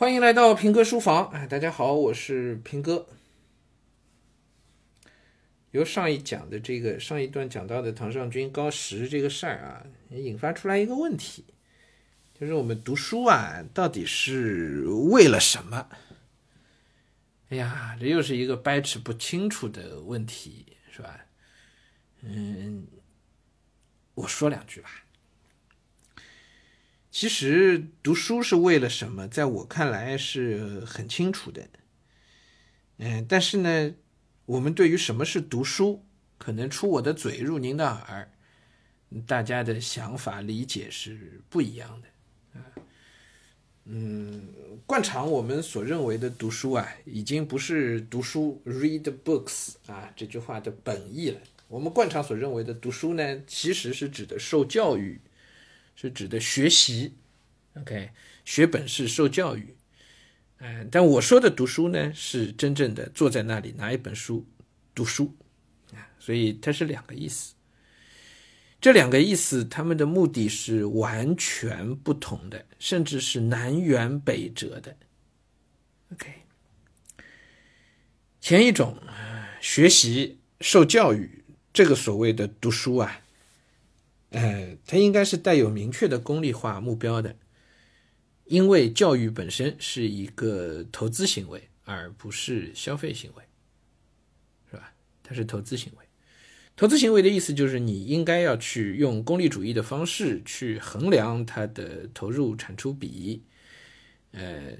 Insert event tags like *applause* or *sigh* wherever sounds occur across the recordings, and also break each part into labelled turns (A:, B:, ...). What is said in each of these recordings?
A: 欢迎来到平哥书房，哎，大家好，我是平哥。由上一讲的这个上一段讲到的唐上军高十这个事儿啊，引发出来一个问题，就是我们读书啊，到底是为了什么？哎呀，这又是一个掰扯不清楚的问题，是吧？嗯，我说两句吧。其实读书是为了什么？在我看来是很清楚的。嗯，但是呢，我们对于什么是读书，可能出我的嘴入您的耳，大家的想法理解是不一样的。嗯，惯常我们所认为的读书啊，已经不是读书 （read books） 啊这句话的本意了。我们惯常所认为的读书呢，其实是指的受教育。是指的学习，OK，学本事、受教育，嗯，但我说的读书呢，是真正的坐在那里拿一本书读书啊，所以它是两个意思。这两个意思，他们的目的是完全不同的，甚至是南辕北辙的。OK，前一种学习、受教育，这个所谓的读书啊。呃，它应该是带有明确的功利化目标的，因为教育本身是一个投资行为，而不是消费行为，是吧？它是投资行为。投资行为的意思就是你应该要去用功利主义的方式去衡量它的投入产出比，呃，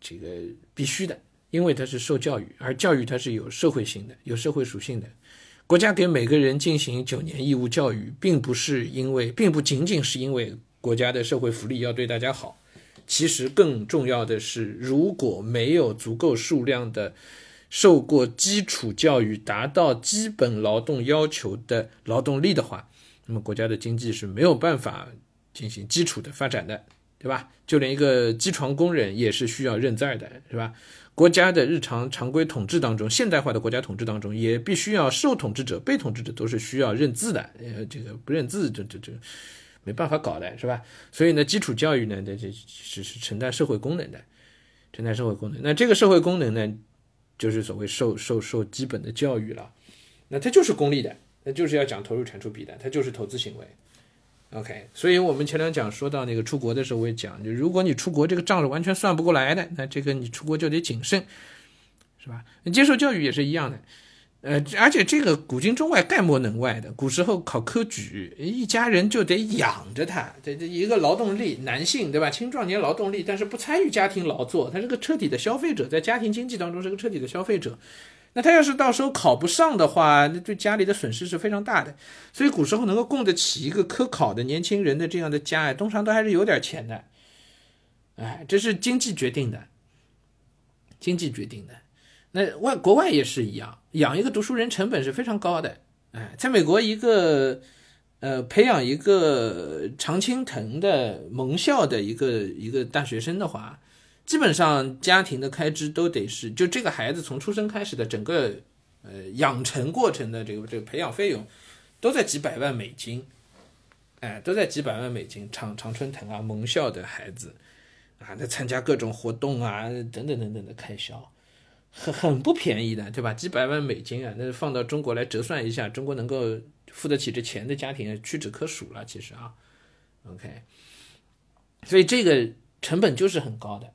A: 这个必须的，因为它是受教育，而教育它是有社会性的，有社会属性的。国家给每个人进行九年义务教育，并不是因为，并不仅仅是因为国家的社会福利要对大家好。其实更重要的是，如果没有足够数量的受过基础教育、达到基本劳动要求的劳动力的话，那么国家的经济是没有办法进行基础的发展的，对吧？就连一个机床工人也是需要认字的，是吧？国家的日常常规统治当中，现代化的国家统治当中，也必须要受统治者、被统治者都是需要认字的。呃，这个不认字，这这这没办法搞的，是吧？所以呢，基础教育呢，这这是是承担社会功能的，承担社会功能。那这个社会功能呢，就是所谓受受受基本的教育了。那它就是功利的，那就是要讲投入产出比的，它就是投资行为。OK，所以我们前两讲说到那个出国的时候，我也讲，就如果你出国这个账是完全算不过来的，那这个你出国就得谨慎，是吧？接受教育也是一样的，呃，而且这个古今中外概莫能外的。古时候考科举，一家人就得养着他，这这一个劳动力，男性对吧？青壮年劳动力，但是不参与家庭劳作，他是个彻底的消费者，在家庭经济当中是个彻底的消费者。那他要是到时候考不上的话，那对家里的损失是非常大的。所以古时候能够供得起一个科考的年轻人的这样的家，通常都还是有点钱的。哎，这是经济决定的，经济决定的。那外国外也是一样，养一个读书人成本是非常高的。哎，在美国，一个呃培养一个常青藤的盟校的一个一个大学生的话。基本上家庭的开支都得是，就这个孩子从出生开始的整个，呃，养成过程的这个这个培养费用，都在几百万美金，哎，都在几百万美金。常常春藤啊，盟校的孩子，啊，那参加各种活动啊，等等等等的开销，很很不便宜的，对吧？几百万美金啊，那放到中国来折算一下，中国能够付得起这钱的家庭屈指可数了，其实啊，OK，所以这个成本就是很高的。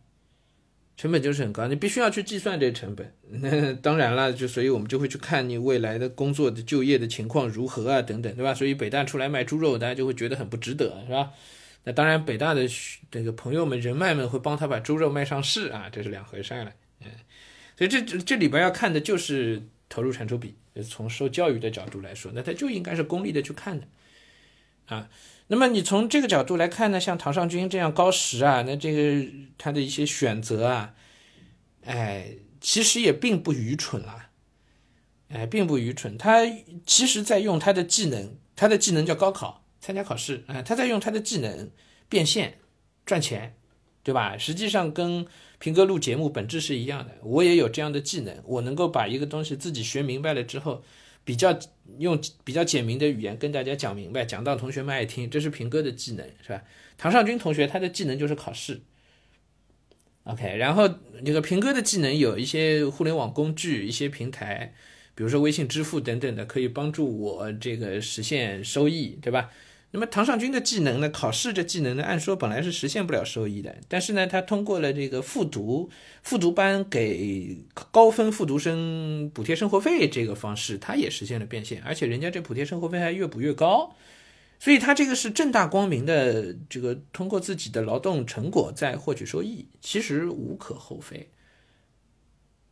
A: 成本就是很高，你必须要去计算这个成本。那 *laughs* 当然了，就所以我们就会去看你未来的工作的就业的情况如何啊，等等，对吧？所以北大出来卖猪肉，大家就会觉得很不值得，是吧？那当然，北大的这个朋友们、人脉们会帮他把猪肉卖上市啊，这是两回事了。嗯，所以这这里边要看的就是投入产出比。从受教育的角度来说，那他就应该是功利的去看的啊。那么你从这个角度来看呢，像唐尚君这样高识啊，那这个他的一些选择啊，哎，其实也并不愚蠢啦，哎，并不愚蠢。他其实在用他的技能，他的技能叫高考，参加考试啊，他在用他的技能变现赚钱，对吧？实际上跟平哥录节目本质是一样的，我也有这样的技能，我能够把一个东西自己学明白了之后。比较用比较简明的语言跟大家讲明白，讲到同学们爱听，这是平哥的技能，是吧？唐尚军同学他的技能就是考试，OK，然后那个平哥的技能有一些互联网工具、一些平台，比如说微信支付等等的，可以帮助我这个实现收益，对吧？那么唐尚君的技能呢？考试这技能呢？按说本来是实现不了收益的，但是呢，他通过了这个复读、复读班给高分复读生补贴生活费这个方式，他也实现了变现，而且人家这补贴生活费还越补越高，所以他这个是正大光明的，这个通过自己的劳动成果在获取收益，其实无可厚非，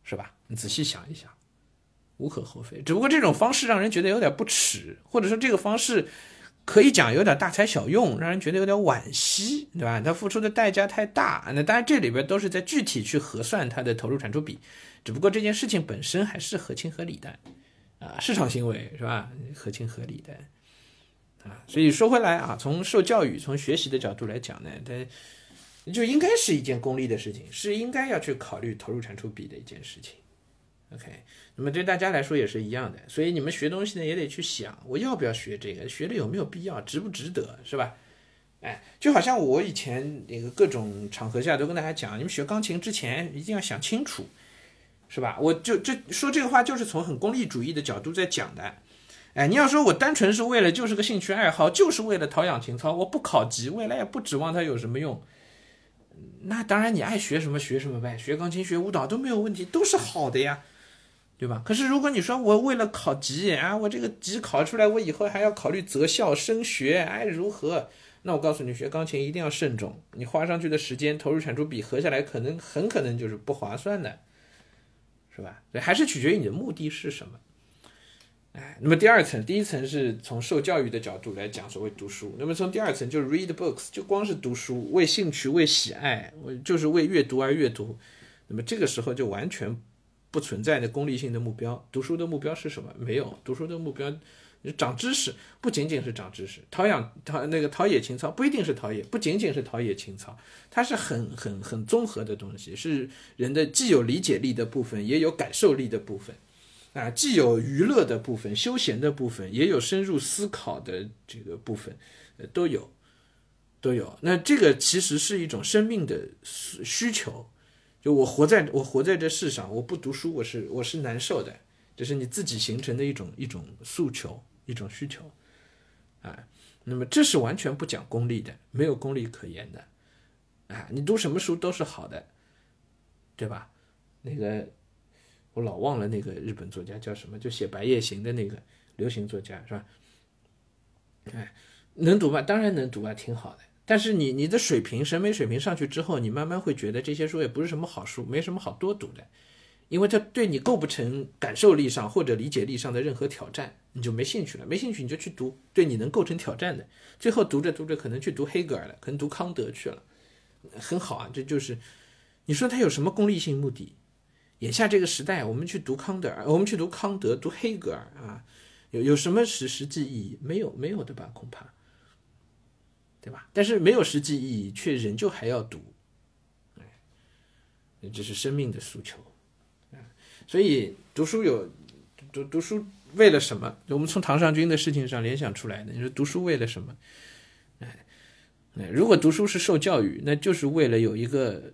A: 是吧？你仔细想一想，无可厚非。只不过这种方式让人觉得有点不耻，或者说这个方式。可以讲有点大材小用，让人觉得有点惋惜，对吧？他付出的代价太大。那当然，这里边都是在具体去核算他的投入产出比，只不过这件事情本身还是合情合理的，啊，市场行为是吧？合情合理的，啊，所以说回来啊，从受教育、从学习的角度来讲呢，它就应该是一件功利的事情，是应该要去考虑投入产出比的一件事情。OK。那么对大家来说也是一样的，所以你们学东西呢也得去想，我要不要学这个，学了有没有必要，值不值得，是吧？哎，就好像我以前那个各种场合下都跟大家讲，你们学钢琴之前一定要想清楚，是吧？我就这说这个话就是从很功利主义的角度在讲的。哎，你要说我单纯是为了就是个兴趣爱好，就是为了陶养情操，我不考级，未来也不指望它有什么用。那当然你爱学什么学什么呗，学钢琴学舞蹈都没有问题，都是好的呀。对吧？可是如果你说我为了考级啊，我这个级考出来，我以后还要考虑择校升学，哎，如何？那我告诉你，学钢琴一定要慎重，你花上去的时间、投入产出比合下来，可能很可能就是不划算的，是吧？所以还是取决于你的目的是什么。哎，那么第二层，第一层是从受教育的角度来讲，所谓读书；那么从第二层就 read books，就光是读书，为兴趣、为喜爱，我就是为阅读而阅读。那么这个时候就完全。不存在的功利性的目标，读书的目标是什么？没有，读书的目标，长知识不仅仅是长知识，陶养陶那个陶冶情操不一定是陶冶，不仅仅是陶冶情操，它是很很很综合的东西，是人的既有理解力的部分，也有感受力的部分，啊，既有娱乐的部分、休闲的部分，也有深入思考的这个部分，呃，都有，都有。那这个其实是一种生命的需求。就我活在我活在这世上，我不读书，我是我是难受的，这是你自己形成的一种一种诉求，一种需求，啊，那么这是完全不讲功利的，没有功利可言的，啊，你读什么书都是好的，对吧？那个我老忘了那个日本作家叫什么，就写《白夜行》的那个流行作家是吧？哎，能读吗？当然能读啊，挺好的。但是你你的水平审美水平上去之后，你慢慢会觉得这些书也不是什么好书，没什么好多读的，因为它对你构不成感受力上或者理解力上的任何挑战，你就没兴趣了。没兴趣你就去读对你能构成挑战的，最后读着读着可能去读黑格尔了，可能读康德去了，很好啊。这就是你说他有什么功利性目的？眼下这个时代，我们去读康德尔，我们去读康德、读黑格尔啊，有有什么实实际意义？没有，没有的吧？恐怕。对吧？但是没有实际意义，却仍旧还要读，哎，这是生命的诉求，所以读书有读读书为了什么？我们从唐尚君的事情上联想出来的。你说读书为了什么？如果读书是受教育，那就是为了有一个，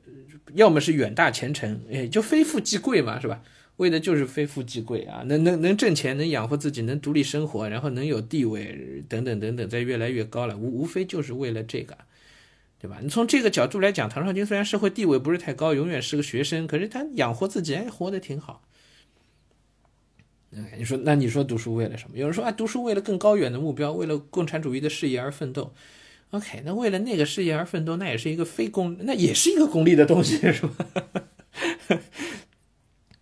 A: 要么是远大前程，哎，就非富即贵嘛，是吧？为的就是非富即贵啊，能能能挣钱，能养活自己，能独立生活，然后能有地位，等等等等，在越来越高了，无无非就是为了这个，对吧？你从这个角度来讲，唐绍军虽然社会地位不是太高，永远是个学生，可是他养活自己，哎，活得挺好。你说，那你说读书为了什么？有人说啊，读书为了更高远的目标，为了共产主义的事业而奋斗。OK，那为了那个事业而奋斗，那也是一个非功，那也是一个功利的东西，是吧？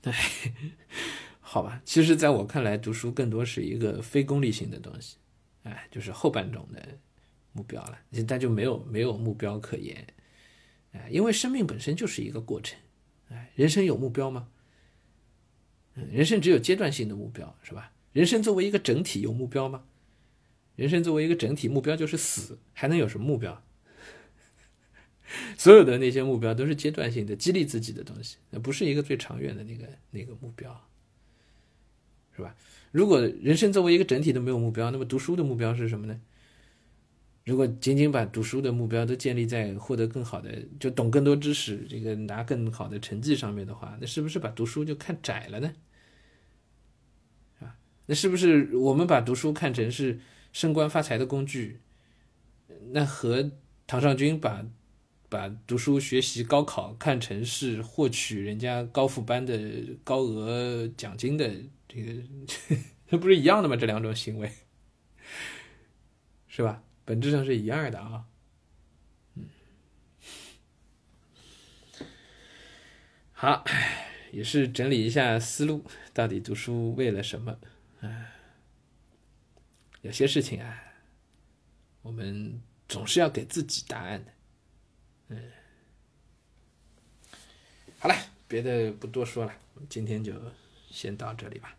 A: 对，*laughs* 好吧，其实，在我看来，读书更多是一个非功利性的东西，哎，就是后半种的目标了，但就没有没有目标可言，哎，因为生命本身就是一个过程，哎，人生有目标吗？人生只有阶段性的目标，是吧？人生作为一个整体有目标吗？人生作为一个整体，目标就是死，还能有什么目标？*laughs* 所有的那些目标都是阶段性的，激励自己的东西，那不是一个最长远的那个那个目标，是吧？如果人生作为一个整体都没有目标，那么读书的目标是什么呢？如果仅仅把读书的目标都建立在获得更好的，就懂更多知识，这个拿更好的成绩上面的话，那是不是把读书就看窄了呢？啊，那是不是我们把读书看成是升官发财的工具？那和唐绍军把把读书学习高考看成是获取人家高复班的高额奖金的这个，这不是一样的吗？这两种行为，是吧？本质上是一样的啊，嗯，好，也是整理一下思路，到底读书为了什么？啊，有些事情啊，我们总是要给自己答案的，嗯，好了，别的不多说了，今天就先到这里吧。